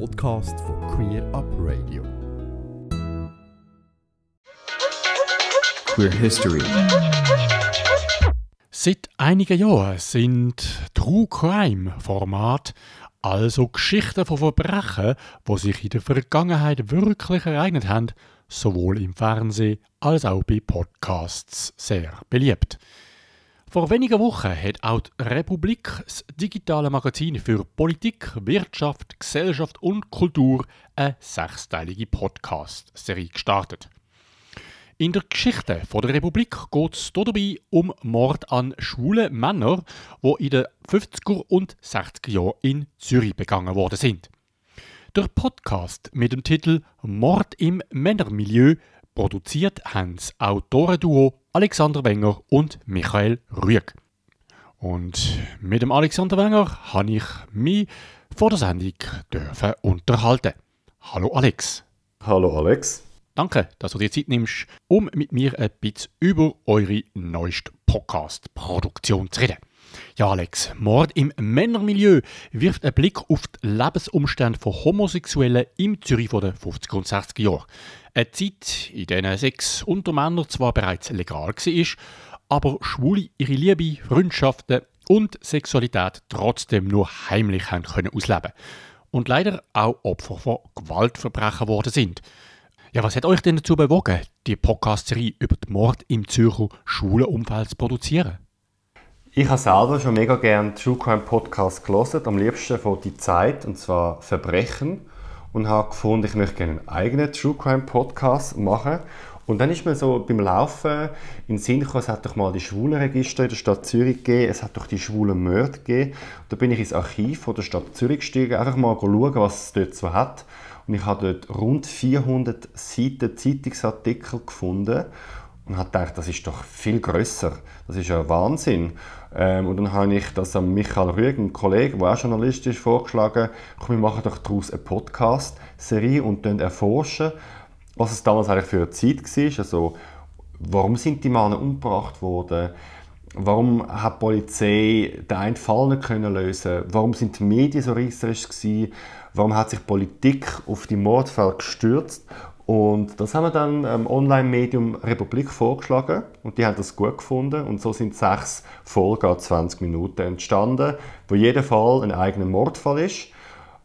Podcast von Queer Up Radio. Queer History. Seit einigen Jahren sind True Crime Format, also Geschichten von Verbrechen, die sich in der Vergangenheit wirklich ereignet haben, sowohl im Fernsehen als auch bei Podcasts sehr beliebt. Vor wenigen Wochen hat auch die Republik das digitale Magazin für Politik, Wirtschaft, Gesellschaft und Kultur eine sechsteilige Podcast-Serie gestartet. In der Geschichte der Republik geht es dabei um Mord an schwulen Männern, die in den 50er und 60er Jahren in Zürich begangen worden sind. Der Podcast mit dem Titel Mord im Männermilieu produziert haben das Autorenduo Alexander Wenger und Michael Rüeg. Und mit dem Alexander Wenger habe ich mich vor der Sendung dürfen unterhalten. Hallo Alex. Hallo Alex. Danke, dass du dir Zeit nimmst, um mit mir ein bisschen über eure neueste Podcast-Produktion zu reden. Ja, Alex, Mord im Männermilieu wirft einen Blick auf die Lebensumstände von Homosexuellen im Zürich der 50er und 60er Jahre. Eine Zeit, in der Sex unter Männern zwar bereits legal war, aber Schwule ihre Liebe, Freundschaften und Sexualität trotzdem nur heimlich haben können ausleben und leider auch Opfer von Gewaltverbrechen geworden sind. Ja, was hat euch denn dazu bewogen, die Podcast-Serie über den Mord im Zürcher Schulenumfeld zu produzieren? Ich habe selber schon mega gerne True Crime Podcast gelesen, am liebsten von Die Zeit, und zwar Verbrechen und habe gefunden, ich möchte gerne einen eigenen True Crime Podcast machen. Und dann ist mir so beim Laufen in den Sinn gekommen, es hat doch mal die Schwulenregister in der Stadt Zürich gegeben, es hat doch die schwulen Mörder gegeben. Und da bin ich ins Archiv von der Stadt Zürich gestiegen, einfach mal schauen, was es dort so hat. Und ich habe dort rund 400 Seiten Zeitungsartikel gefunden und habe gedacht, das ist doch viel größer. Das ist ja Wahnsinn. Ähm, und dann habe ich das an Michael Rüeg, einem Kollegen, der auch Journalist ist, vorgeschlagen, komm, wir machen doch daraus eine Podcast-Serie und erforschen, was es damals eigentlich für eine Zeit war. Also, warum sind die Männer umgebracht worden? Warum hat die Polizei den einen Fall nicht können lösen Warum sind die Medien so reißerisch gewesen? Warum hat sich Politik auf die Mordfälle gestürzt? Und das haben wir dann im Online-Medium Republik vorgeschlagen und die haben das gut gefunden und so sind sechs Folgen an 20 Minuten entstanden, wo jeder Fall ein eigener Mordfall ist.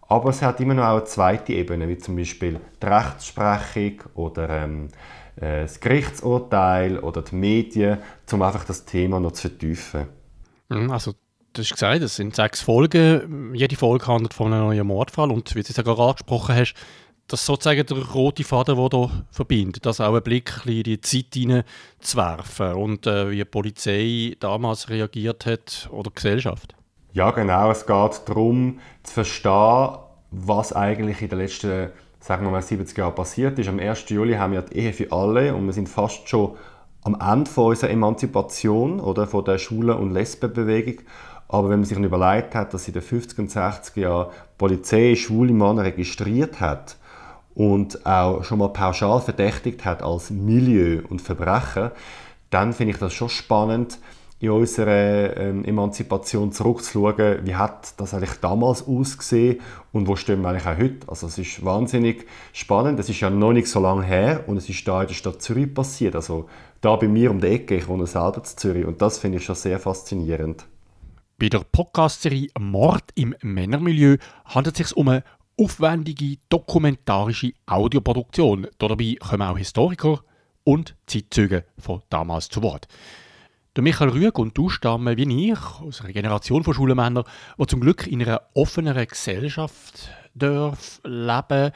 Aber es hat immer noch auch eine zweite Ebene, wie zum Beispiel die Rechtsprechung oder ähm, äh, das Gerichtsurteil oder die Medien, um einfach das Thema noch zu vertiefen. Mhm, also du hast gesagt, es sind sechs Folgen. Jede Folge handelt von einem neuen Mordfall und wie du es ja gerade angesprochen hast, das ist sozusagen der rote Faden, der hier verbindet. Das auch einen Blick in die Zeit zu werfen und äh, wie die Polizei damals reagiert hat oder die Gesellschaft. Ja, genau. Es geht darum, zu verstehen, was eigentlich in den letzten sagen wir mal, 70 Jahren passiert ist. Am 1. Juli haben wir die Ehe für alle und wir sind fast schon am Ende von unserer Emanzipation oder von der Schwulen- und Lesbenbewegung. Aber wenn man sich überlegt hat, dass in den 50er und 60er Jahren Polizei schwule Männer registriert hat, und auch schon mal pauschal verdächtigt hat als Milieu und Verbrechen, dann finde ich das schon spannend, in unserer ähm, Emanzipation zurückzuschauen, wie hat das eigentlich damals ausgesehen und wo stehen wir eigentlich auch heute. Also es ist wahnsinnig spannend, es ist ja noch nicht so lange her und es ist da in der Stadt Zürich passiert, also da bei mir um die Ecke, ich wohne selber in Zürich und das finde ich schon sehr faszinierend. Bei der Podcast-Serie Mord im Männermilieu handelt es sich um eine aufwendige dokumentarische Audioproduktion. Dabei kommen auch Historiker und Zeitzeugen von damals zu Wort. Der Michael Rüeg und du stammen wie ich aus einer Generation von Schulmännern, die zum Glück in einer offeneren Gesellschaft dürfen leben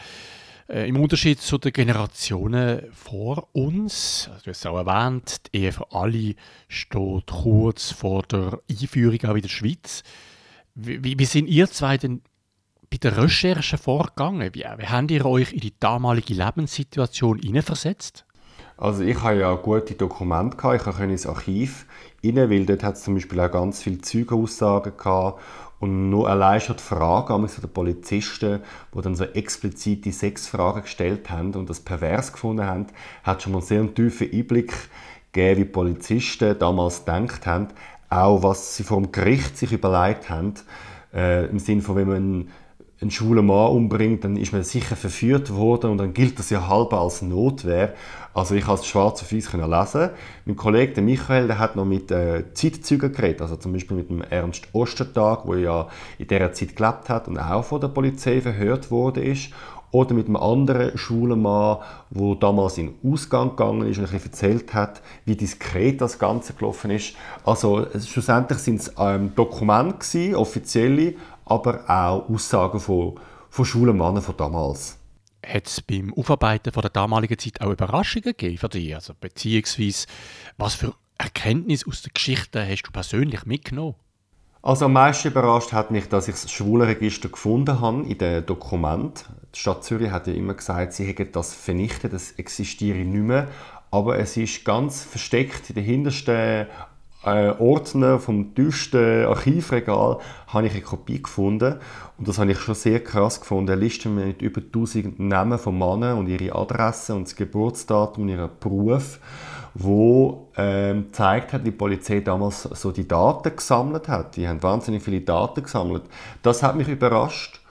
äh, Im Unterschied zu den Generationen vor uns, also du hast es auch erwähnt, die Ehe für alle steht kurz vor der Einführung auch in der Schweiz. Wie, wie sind ihr zwei denn bei der Recherche vorgegangen? Wie, wie habt ihr euch in die damalige Lebenssituation hineinversetzt? Also ich habe ja gute Dokumente gehabt. Ich konnte ins Archiv rein, weil dort hat es zum Beispiel auch ganz viele Zeugenaussagen gehabt und nur allein schon die Fragen der Polizisten, die dann so explizite Sexfragen gestellt haben und das pervers gefunden haben, hat schon mal einen sehr tiefen Einblick gegeben, wie Polizisten damals gedacht haben, auch was sie vor dem Gericht sich überlegt haben, äh, im Sinne von, wenn man einen schwulen Mann umbringt, dann ist man sicher verführt worden und dann gilt das ja halb als Notwehr. Also ich es schwarz auf weiß lesen. Mein Kollege der Michael, der hat noch mit äh, Zeitzeugen geredet, also zum Beispiel mit dem Ernst Ostertag, der ja in dieser Zeit gelebt hat und auch von der Polizei verhört ist. Oder mit einem anderen schwulen Mann, der damals in den Ausgang gegangen ist und ein erzählt hat, wie diskret das Ganze gelaufen ist. Also schlussendlich sind es ähm, Dokumente, offizielle, aber auch Aussagen von, von schwulen Männern von damals. Hat es beim Aufarbeiten von der damaligen Zeit auch Überraschungen gegeben für dich? Also beziehungsweise, was für Erkenntnisse aus der Geschichte hast du persönlich mitgenommen? Also am meisten überrascht hat mich, dass ich das Schwulenregister gefunden habe in den Dokumenten. Die Stadt Zürich hat ja immer gesagt, sie hätten das vernichtet, das existiere nicht mehr. Aber es ist ganz versteckt in den hintersten äh, Ordner vom tiefsten Archivregal habe ich eine Kopie gefunden und das habe ich schon sehr krass gefunden. Eine Liste mit über 1000 Namen von Männern und ihre Adresse und das Geburtsdatum und ihren Beruf, wo ähm, zeigt hat, wie die Polizei damals so die Daten gesammelt hat. Die haben wahnsinnig viele Daten gesammelt. Das hat mich überrascht.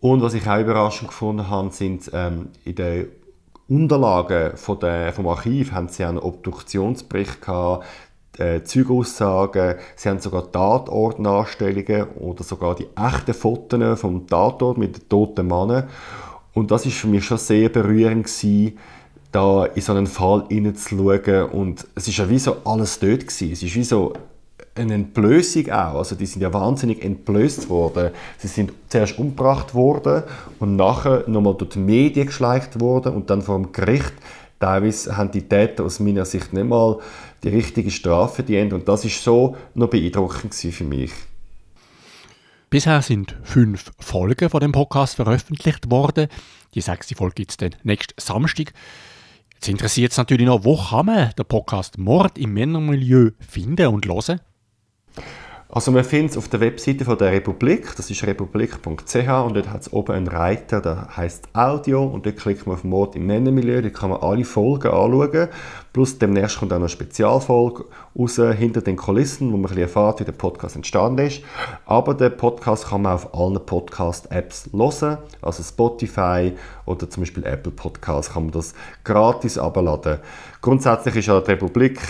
Und was ich auch überraschend gefunden habe, sind ähm, in den Unterlagen von der, vom Archiv haben sie einen Obduktionsbericht gehabt, äh, Zeugaussagen, sie haben sogar Tatortnachstellungen oder sogar die echten Fotos vom Tatort mit den toten Männern. Und das ist für mich schon sehr berührend gewesen, da in so einen Fall hineinzuschauen. Und es ist ja wie so alles dort gewesen. Es ist wie so eine Entblößung auch. Also die sind ja wahnsinnig entblößt worden. Sie sind zuerst umgebracht worden und nachher nochmal durch die Medien geschleicht worden und dann vor dem Gericht. Teilweise haben die Täter aus meiner Sicht nicht mal die richtige Strafe verdient und das ist so noch beeindruckend für mich. Bisher sind fünf Folgen von dem Podcast veröffentlicht worden. Die sechste Folge gibt es dann nächsten Samstag. Jetzt interessiert es natürlich noch, wo kann man den Podcast Mord im Männermilieu finden und hören? Also man findet es auf der Webseite von der Republik, das ist republik.ch und dort hat es oben einen Reiter, der heißt Audio. Und dort klickt man auf Mord im Männermilieu, dort kann man alle Folgen anschauen, plus demnächst kommt auch noch eine Spezialfolge raus, hinter den Kulissen, wo man ein bisschen erfährt, wie der Podcast entstanden ist. Aber den Podcast kann man auf allen Podcast-Apps hören, also Spotify oder zum Beispiel Apple Podcasts kann man das gratis abladen. Grundsätzlich ist ja die Republik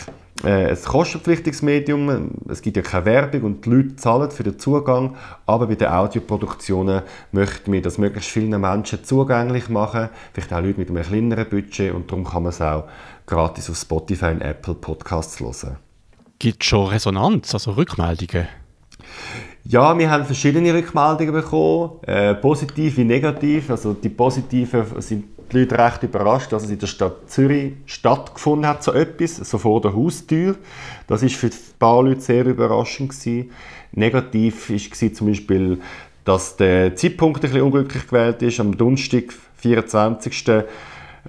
äh, ein kostenpflichtiges Medium. Es gibt ja keine Werbung und die Leute zahlen für den Zugang. Aber bei den Audioproduktionen möchten wir das möglichst vielen Menschen zugänglich machen. Vielleicht auch Leute mit einem kleineren Budget. Und darum kann man es auch gratis auf Spotify und Apple Podcasts hören. Gibt es schon Resonanz, also Rückmeldungen? Ja, wir haben verschiedene Rückmeldungen bekommen, äh, positiv wie negativ. Also die positiven sind die Leute recht überrascht, dass es in der Stadt Zürich stattgefunden hat, so etwas, so vor der Haustür. Das ist für ein paar Leute sehr überraschend gewesen. Negativ war zum Beispiel, dass der Zeitpunkt ein bisschen unglücklich gewählt ist. Am Donnerstag, 24.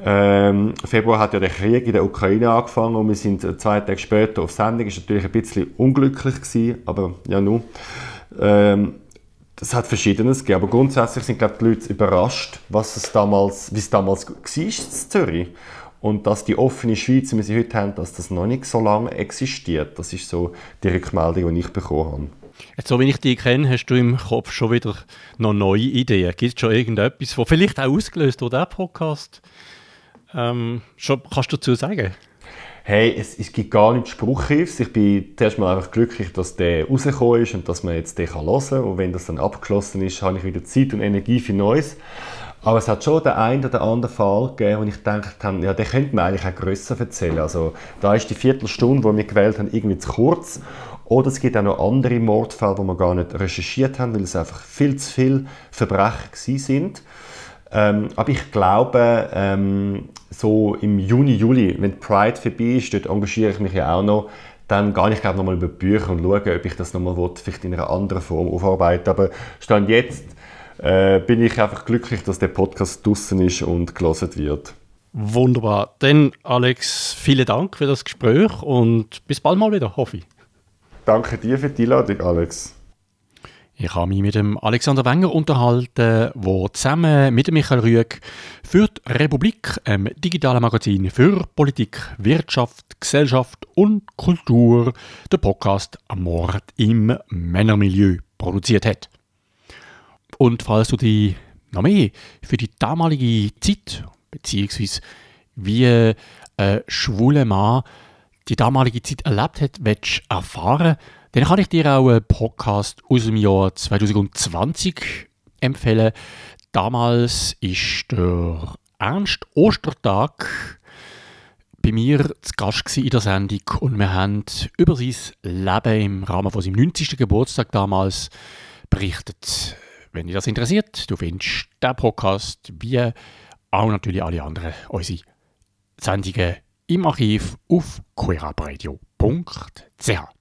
Ähm, Februar hat ja der Krieg in der Ukraine angefangen und wir sind zwei Tage später auf Sendung. Ist natürlich ein bisschen unglücklich gewesen, aber ja nun. Ähm, es hat Verschiedenes gegeben, aber grundsätzlich sind glaube die Leute überrascht, was es damals, wie es damals war in Zürich. Und dass die offene Schweiz, wie sie heute haben, dass das noch nicht so lange existiert. Das ist so die Rückmeldung, die ich bekommen habe. Jetzt, so wie ich dich kenne, hast du im Kopf schon wieder noch neue Ideen. Gibt es schon irgendetwas, was vielleicht auch ausgelöst wurde, der Podcast? Ähm, schon, kannst du dazu sagen? Hey, es, es gibt gar nichts Spruchhilfs. Ich bin zuerst mal einfach glücklich, dass der rausgekommen ist und dass man jetzt den hören kann. Und wenn das dann abgeschlossen ist, habe ich wieder Zeit und Energie für Neues. Aber es hat schon den einen oder anderen Fall gegeben, wo ich gedacht habe, ja, den könnte man eigentlich auch grösser erzählen. Also da ist die Viertelstunde, die wir gewählt haben, irgendwie zu kurz. Oder es gibt auch noch andere Mordfälle, die wir gar nicht recherchiert haben, weil es einfach viel zu viele Verbrechen sind. Ähm, aber ich glaube, ähm, so im Juni, Juli, wenn Pride vorbei ist, dort engagiere ich mich ja auch noch, dann gehe ich glaube nochmal über Bücher und schaue, ob ich das nochmal vielleicht in einer anderen Form aufarbeiten Aber Stand jetzt äh, bin ich einfach glücklich, dass der Podcast draußen ist und gelesen wird. Wunderbar. Dann, Alex, vielen Dank für das Gespräch und bis bald mal wieder, hoffe ich. Danke dir für die Einladung, Alex. Ich habe mich mit dem Alexander Wenger unterhalten, der zusammen mit Michael Rüegg für die Republik, einem digitalen Magazin für Politik, Wirtschaft, Gesellschaft und Kultur, den Podcast Mord im Männermilieu produziert hat. Und falls du dich noch mehr für die damalige Zeit, beziehungsweise wie ein äh, schwuler Mann die damalige Zeit erlebt hat, willst erfahren, dann kann ich dir auch einen Podcast aus dem Jahr 2020 empfehlen. Damals ist der Ernst Ostertag bei mir zu Gast in der Sendung und wir haben über sein Leben im Rahmen von seinem 90. Geburtstag damals berichtet. Wenn dich das interessiert, du findest den Podcast wie auch natürlich alle anderen unsere Sendungen im Archiv auf queerabradio.ch.